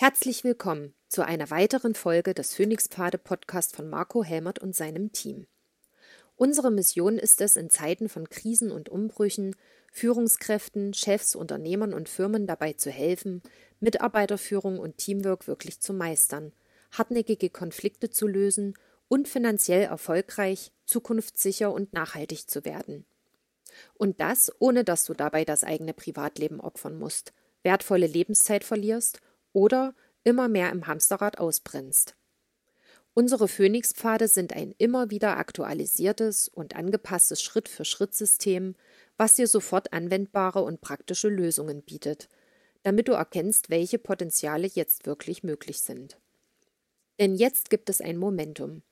Herzlich willkommen zu einer weiteren Folge des Phoenix-Pfade Podcast von Marco Helmert und seinem Team. Unsere Mission ist es, in Zeiten von Krisen und Umbrüchen Führungskräften, Chefs, Unternehmern und Firmen dabei zu helfen, Mitarbeiterführung und Teamwork wirklich zu meistern, hartnäckige Konflikte zu lösen und finanziell erfolgreich, zukunftssicher und nachhaltig zu werden. Und das, ohne dass du dabei das eigene Privatleben opfern musst, wertvolle Lebenszeit verlierst oder immer mehr im Hamsterrad ausbrennst. Unsere Phoenix-Pfade sind ein immer wieder aktualisiertes und angepasstes Schritt-für-Schritt-System, was dir sofort anwendbare und praktische Lösungen bietet, damit du erkennst, welche Potenziale jetzt wirklich möglich sind. Denn jetzt gibt es ein Momentum.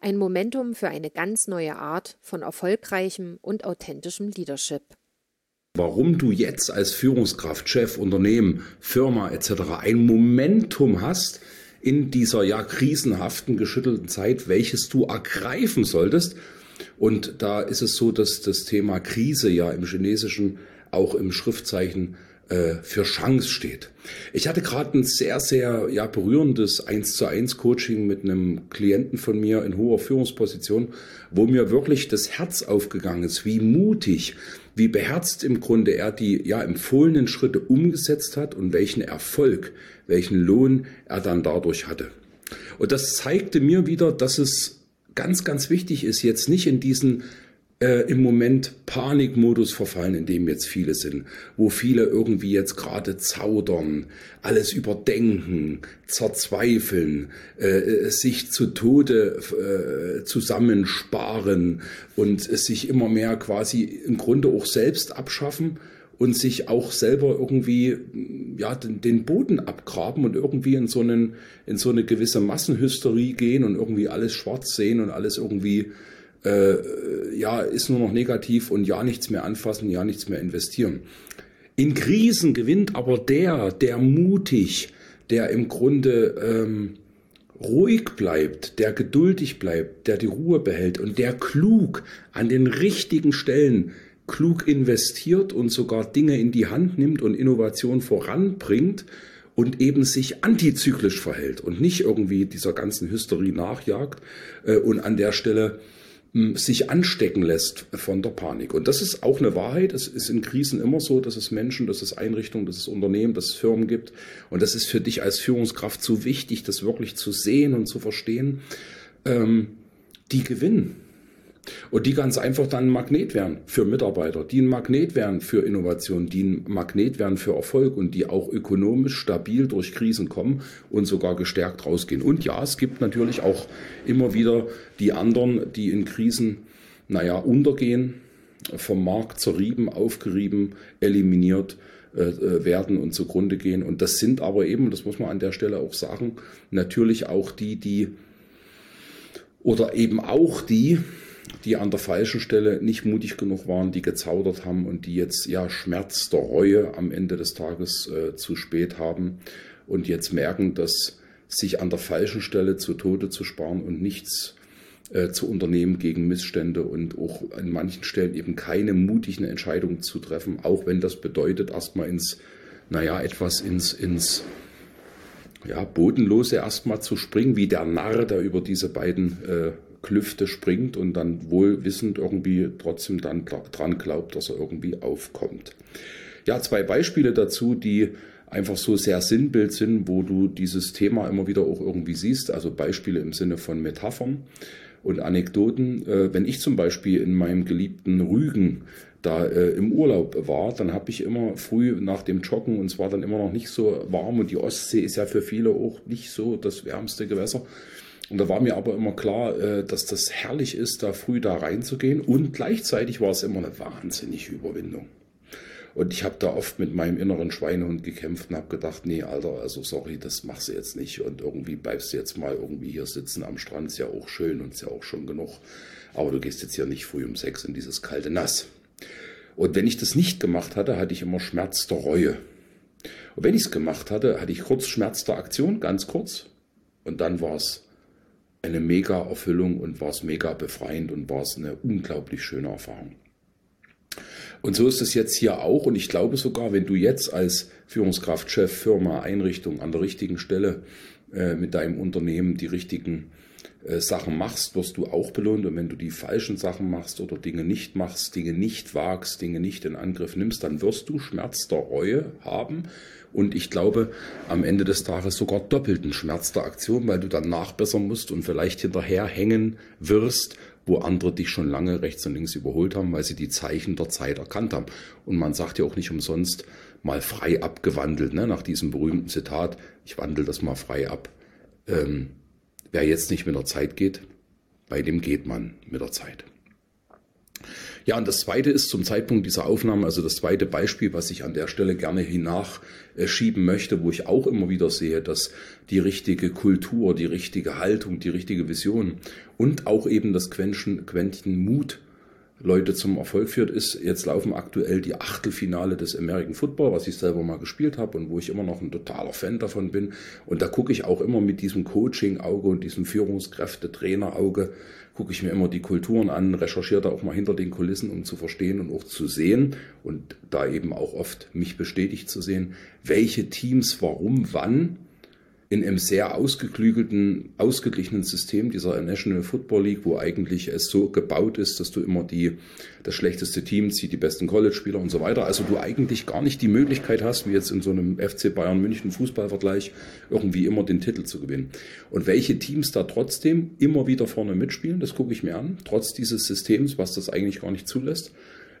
Ein Momentum für eine ganz neue Art von erfolgreichem und authentischem Leadership. Warum du jetzt als Führungskraft, Chef, Unternehmen, Firma etc. ein Momentum hast in dieser ja krisenhaften, geschüttelten Zeit, welches du ergreifen solltest. Und da ist es so, dass das Thema Krise ja im Chinesischen auch im Schriftzeichen äh, für Chance steht. Ich hatte gerade ein sehr, sehr ja, berührendes 1 zu 1 Coaching mit einem Klienten von mir in hoher Führungsposition, wo mir wirklich das Herz aufgegangen ist, wie mutig wie beherzt im Grunde er die ja empfohlenen Schritte umgesetzt hat und welchen Erfolg, welchen Lohn er dann dadurch hatte. Und das zeigte mir wieder, dass es ganz, ganz wichtig ist, jetzt nicht in diesen äh, im Moment Panikmodus verfallen, in dem jetzt viele sind, wo viele irgendwie jetzt gerade zaudern, alles überdenken, zerzweifeln, äh, sich zu Tode äh, zusammensparen und sich immer mehr quasi im Grunde auch selbst abschaffen und sich auch selber irgendwie ja den, den Boden abgraben und irgendwie in so einen in so eine gewisse Massenhysterie gehen und irgendwie alles schwarz sehen und alles irgendwie äh, ja, ist nur noch negativ und ja nichts mehr anfassen, ja nichts mehr investieren. In Krisen gewinnt aber der, der mutig, der im Grunde ähm, ruhig bleibt, der geduldig bleibt, der die Ruhe behält und der klug an den richtigen Stellen klug investiert und sogar Dinge in die Hand nimmt und Innovation voranbringt und eben sich antizyklisch verhält und nicht irgendwie dieser ganzen Hysterie nachjagt äh, und an der Stelle sich anstecken lässt von der Panik. Und das ist auch eine Wahrheit. Es ist in Krisen immer so, dass es Menschen, dass es Einrichtungen, dass es Unternehmen, dass es Firmen gibt. Und das ist für dich als Führungskraft so wichtig, das wirklich zu sehen und zu verstehen. Ähm, die gewinnen. Und die ganz einfach dann ein Magnet werden für Mitarbeiter, die ein Magnet werden für Innovation, die ein Magnet werden für Erfolg und die auch ökonomisch stabil durch Krisen kommen und sogar gestärkt rausgehen. Und ja, es gibt natürlich auch immer wieder die anderen, die in Krisen, naja, untergehen, vom Markt zerrieben, aufgerieben, eliminiert äh, äh, werden und zugrunde gehen. Und das sind aber eben, das muss man an der Stelle auch sagen, natürlich auch die, die oder eben auch die, die an der falschen Stelle nicht mutig genug waren, die gezaudert haben und die jetzt ja Schmerz der Reue am Ende des Tages äh, zu spät haben und jetzt merken, dass sich an der falschen Stelle zu Tode zu sparen und nichts äh, zu unternehmen gegen Missstände und auch an manchen Stellen eben keine mutigen Entscheidungen zu treffen, auch wenn das bedeutet, erstmal ins, naja, etwas ins, ins ja, Bodenlose erstmal zu springen, wie der Narr, der über diese beiden äh, Klüfte springt und dann wohl wissend irgendwie trotzdem dann dran glaubt, dass er irgendwie aufkommt. Ja, zwei Beispiele dazu, die einfach so sehr Sinnbild sind, wo du dieses Thema immer wieder auch irgendwie siehst. Also Beispiele im Sinne von Metaphern und Anekdoten. Äh, wenn ich zum Beispiel in meinem geliebten Rügen da äh, im Urlaub war, dann habe ich immer früh nach dem Joggen und es war dann immer noch nicht so warm und die Ostsee ist ja für viele auch nicht so das wärmste Gewässer. Und da war mir aber immer klar, äh, dass das herrlich ist, da früh da reinzugehen. Und gleichzeitig war es immer eine wahnsinnige Überwindung. Und ich habe da oft mit meinem inneren Schweinehund gekämpft und habe gedacht, nee, Alter, also sorry, das machst du jetzt nicht. Und irgendwie bleibst du jetzt mal irgendwie hier sitzen am Strand, ist ja auch schön und ist ja auch schon genug. Aber du gehst jetzt hier nicht früh um sechs in dieses kalte Nass. Und wenn ich das nicht gemacht hatte, hatte ich immer Schmerz der Reue. Und wenn ich es gemacht hatte, hatte ich kurz Schmerz der Aktion, ganz kurz. Und dann war es eine mega Erfüllung und war es mega befreiend und war es eine unglaublich schöne Erfahrung. Und so ist es jetzt hier auch. Und ich glaube sogar, wenn du jetzt als Führungskraft, Chef, Firma, Einrichtung an der richtigen Stelle äh, mit deinem Unternehmen die richtigen Sachen machst, wirst du auch belohnt. Und wenn du die falschen Sachen machst oder Dinge nicht machst, Dinge nicht wagst, Dinge nicht in Angriff nimmst, dann wirst du Schmerz der Reue haben. Und ich glaube, am Ende des Tages sogar doppelten Schmerz der Aktion, weil du dann nachbessern musst und vielleicht hinterher hängen wirst, wo andere dich schon lange rechts und links überholt haben, weil sie die Zeichen der Zeit erkannt haben. Und man sagt ja auch nicht umsonst mal frei abgewandelt, ne? nach diesem berühmten Zitat, ich wandle das mal frei ab. Ähm, Wer jetzt nicht mit der Zeit geht, bei dem geht man mit der Zeit. Ja, und das zweite ist zum Zeitpunkt dieser Aufnahme, also das zweite Beispiel, was ich an der Stelle gerne hinachschieben möchte, wo ich auch immer wieder sehe, dass die richtige Kultur, die richtige Haltung, die richtige Vision und auch eben das Quäntchen, Quäntchen Mut Leute zum Erfolg führt, ist, jetzt laufen aktuell die Achtelfinale des American Football, was ich selber mal gespielt habe und wo ich immer noch ein totaler Fan davon bin. Und da gucke ich auch immer mit diesem Coaching-Auge und diesem Führungskräfte-Trainer-Auge, gucke ich mir immer die Kulturen an, recherchiere da auch mal hinter den Kulissen, um zu verstehen und auch zu sehen und da eben auch oft mich bestätigt zu sehen, welche Teams warum, wann in einem sehr ausgeklügelten, ausgeglichenen System dieser National Football League, wo eigentlich es so gebaut ist, dass du immer die, das schlechteste Team zieht, die besten College-Spieler und so weiter. Also du eigentlich gar nicht die Möglichkeit hast, wie jetzt in so einem FC Bayern München Fußballvergleich, irgendwie immer den Titel zu gewinnen. Und welche Teams da trotzdem immer wieder vorne mitspielen, das gucke ich mir an, trotz dieses Systems, was das eigentlich gar nicht zulässt,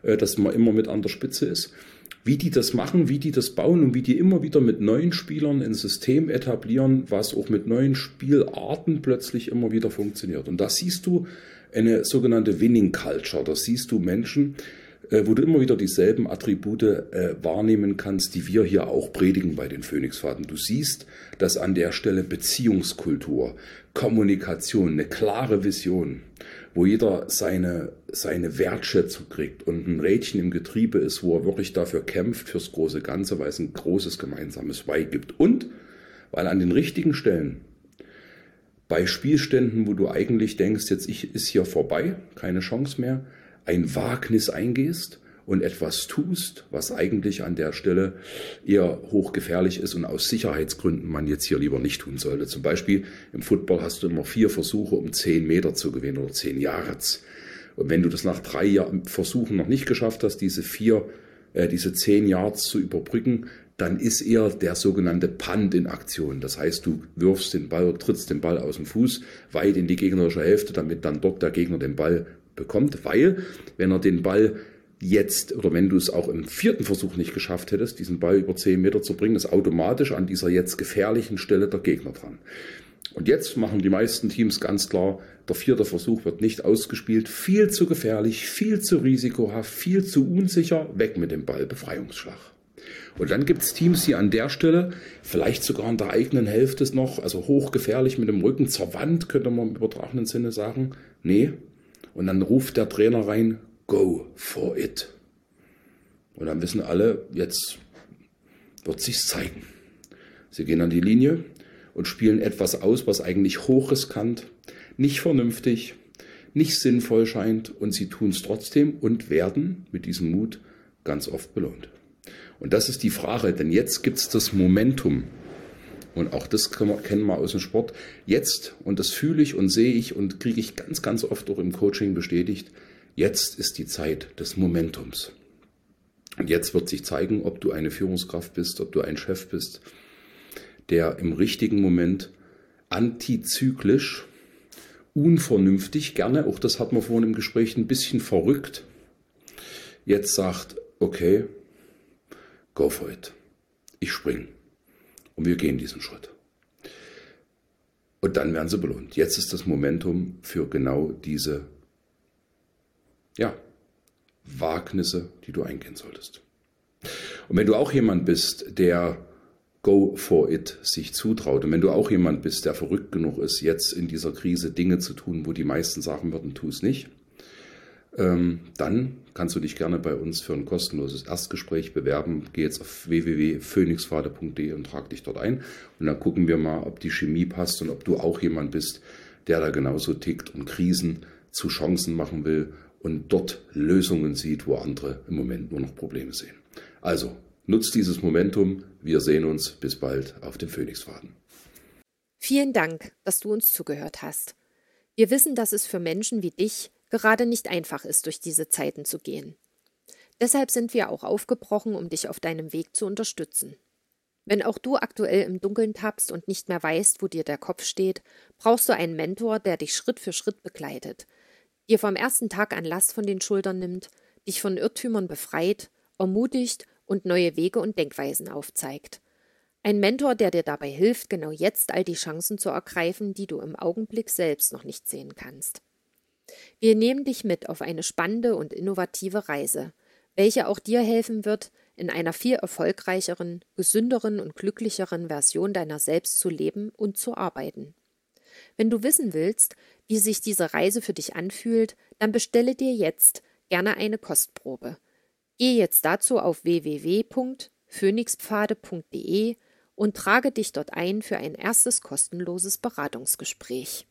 dass man immer mit an der Spitze ist wie die das machen, wie die das bauen und wie die immer wieder mit neuen Spielern ein System etablieren, was auch mit neuen Spielarten plötzlich immer wieder funktioniert. Und da siehst du eine sogenannte Winning Culture. Da siehst du Menschen, äh, wo du immer wieder dieselben Attribute äh, wahrnehmen kannst, die wir hier auch predigen bei den Phoenixfahrten. Du siehst, dass an der Stelle Beziehungskultur, Kommunikation, eine klare Vision, wo jeder seine, seine Wertschätzung kriegt und ein Rädchen im Getriebe ist, wo er wirklich dafür kämpft, fürs große Ganze, weil es ein großes gemeinsames Why gibt. Und weil an den richtigen Stellen, bei Spielständen, wo du eigentlich denkst, jetzt ist hier vorbei, keine Chance mehr, ein Wagnis eingehst und etwas tust, was eigentlich an der Stelle eher hochgefährlich ist und aus Sicherheitsgründen man jetzt hier lieber nicht tun sollte. Zum Beispiel im Football hast du immer vier Versuche, um zehn Meter zu gewinnen oder zehn Yards. Und wenn du das nach drei Versuchen noch nicht geschafft hast, diese vier, äh, diese zehn Yards zu überbrücken, dann ist eher der sogenannte Punt in Aktion. Das heißt, du wirfst den Ball, trittst den Ball aus dem Fuß weit in die gegnerische Hälfte, damit dann dort der Gegner den Ball bekommt, weil wenn er den Ball jetzt oder wenn du es auch im vierten Versuch nicht geschafft hättest, diesen Ball über zehn Meter zu bringen, ist automatisch an dieser jetzt gefährlichen Stelle der Gegner dran. Und jetzt machen die meisten Teams ganz klar, der vierte Versuch wird nicht ausgespielt, viel zu gefährlich, viel zu risikohaft, viel zu unsicher, weg mit dem Ball, Befreiungsschlag. Und dann gibt es Teams, die an der Stelle, vielleicht sogar in der eigenen Hälfte noch, also hochgefährlich mit dem Rücken zur Wand, könnte man im übertragenen Sinne sagen, nee. Und dann ruft der Trainer rein, go for it. Und dann wissen alle, jetzt wird sich's zeigen. Sie gehen an die Linie und spielen etwas aus, was eigentlich hochriskant, nicht vernünftig, nicht sinnvoll scheint und sie tun es trotzdem und werden mit diesem Mut ganz oft belohnt. Und das ist die Frage, denn jetzt gibt es das Momentum. Und auch das kennen wir aus dem Sport. Jetzt, und das fühle ich und sehe ich und kriege ich ganz, ganz oft auch im Coaching bestätigt, Jetzt ist die Zeit des Momentums. Und jetzt wird sich zeigen, ob du eine Führungskraft bist, ob du ein Chef bist, der im richtigen Moment antizyklisch, unvernünftig, gerne, auch das hatten wir vorhin im Gespräch, ein bisschen verrückt, jetzt sagt, okay, go for it. Ich spring. Und wir gehen diesen Schritt. Und dann werden sie belohnt. Jetzt ist das Momentum für genau diese ja, Wagnisse, die du eingehen solltest. Und wenn du auch jemand bist, der Go for it sich zutraut und wenn du auch jemand bist, der verrückt genug ist, jetzt in dieser Krise Dinge zu tun, wo die meisten sagen würden, tu es nicht, dann kannst du dich gerne bei uns für ein kostenloses Erstgespräch bewerben. Geh jetzt auf www.phoenixpfade.de und trag dich dort ein und dann gucken wir mal, ob die Chemie passt und ob du auch jemand bist, der da genauso tickt und Krisen zu Chancen machen will und dort Lösungen sieht, wo andere im Moment nur noch Probleme sehen. Also, nutzt dieses Momentum. Wir sehen uns. Bis bald auf dem Phoenixfaden. Vielen Dank, dass du uns zugehört hast. Wir wissen, dass es für Menschen wie dich gerade nicht einfach ist, durch diese Zeiten zu gehen. Deshalb sind wir auch aufgebrochen, um dich auf deinem Weg zu unterstützen. Wenn auch du aktuell im Dunkeln tappst und nicht mehr weißt, wo dir der Kopf steht, brauchst du einen Mentor, der dich Schritt für Schritt begleitet, dir vom ersten Tag an Last von den Schultern nimmt, dich von Irrtümern befreit, ermutigt und neue Wege und Denkweisen aufzeigt. Ein Mentor, der dir dabei hilft, genau jetzt all die Chancen zu ergreifen, die du im Augenblick selbst noch nicht sehen kannst. Wir nehmen dich mit auf eine spannende und innovative Reise, welche auch dir helfen wird, in einer viel erfolgreicheren, gesünderen und glücklicheren Version deiner selbst zu leben und zu arbeiten. Wenn du wissen willst, wie sich diese Reise für dich anfühlt, dann bestelle dir jetzt gerne eine Kostprobe. Geh jetzt dazu auf www.phoenixpfade.de und trage dich dort ein für ein erstes kostenloses Beratungsgespräch.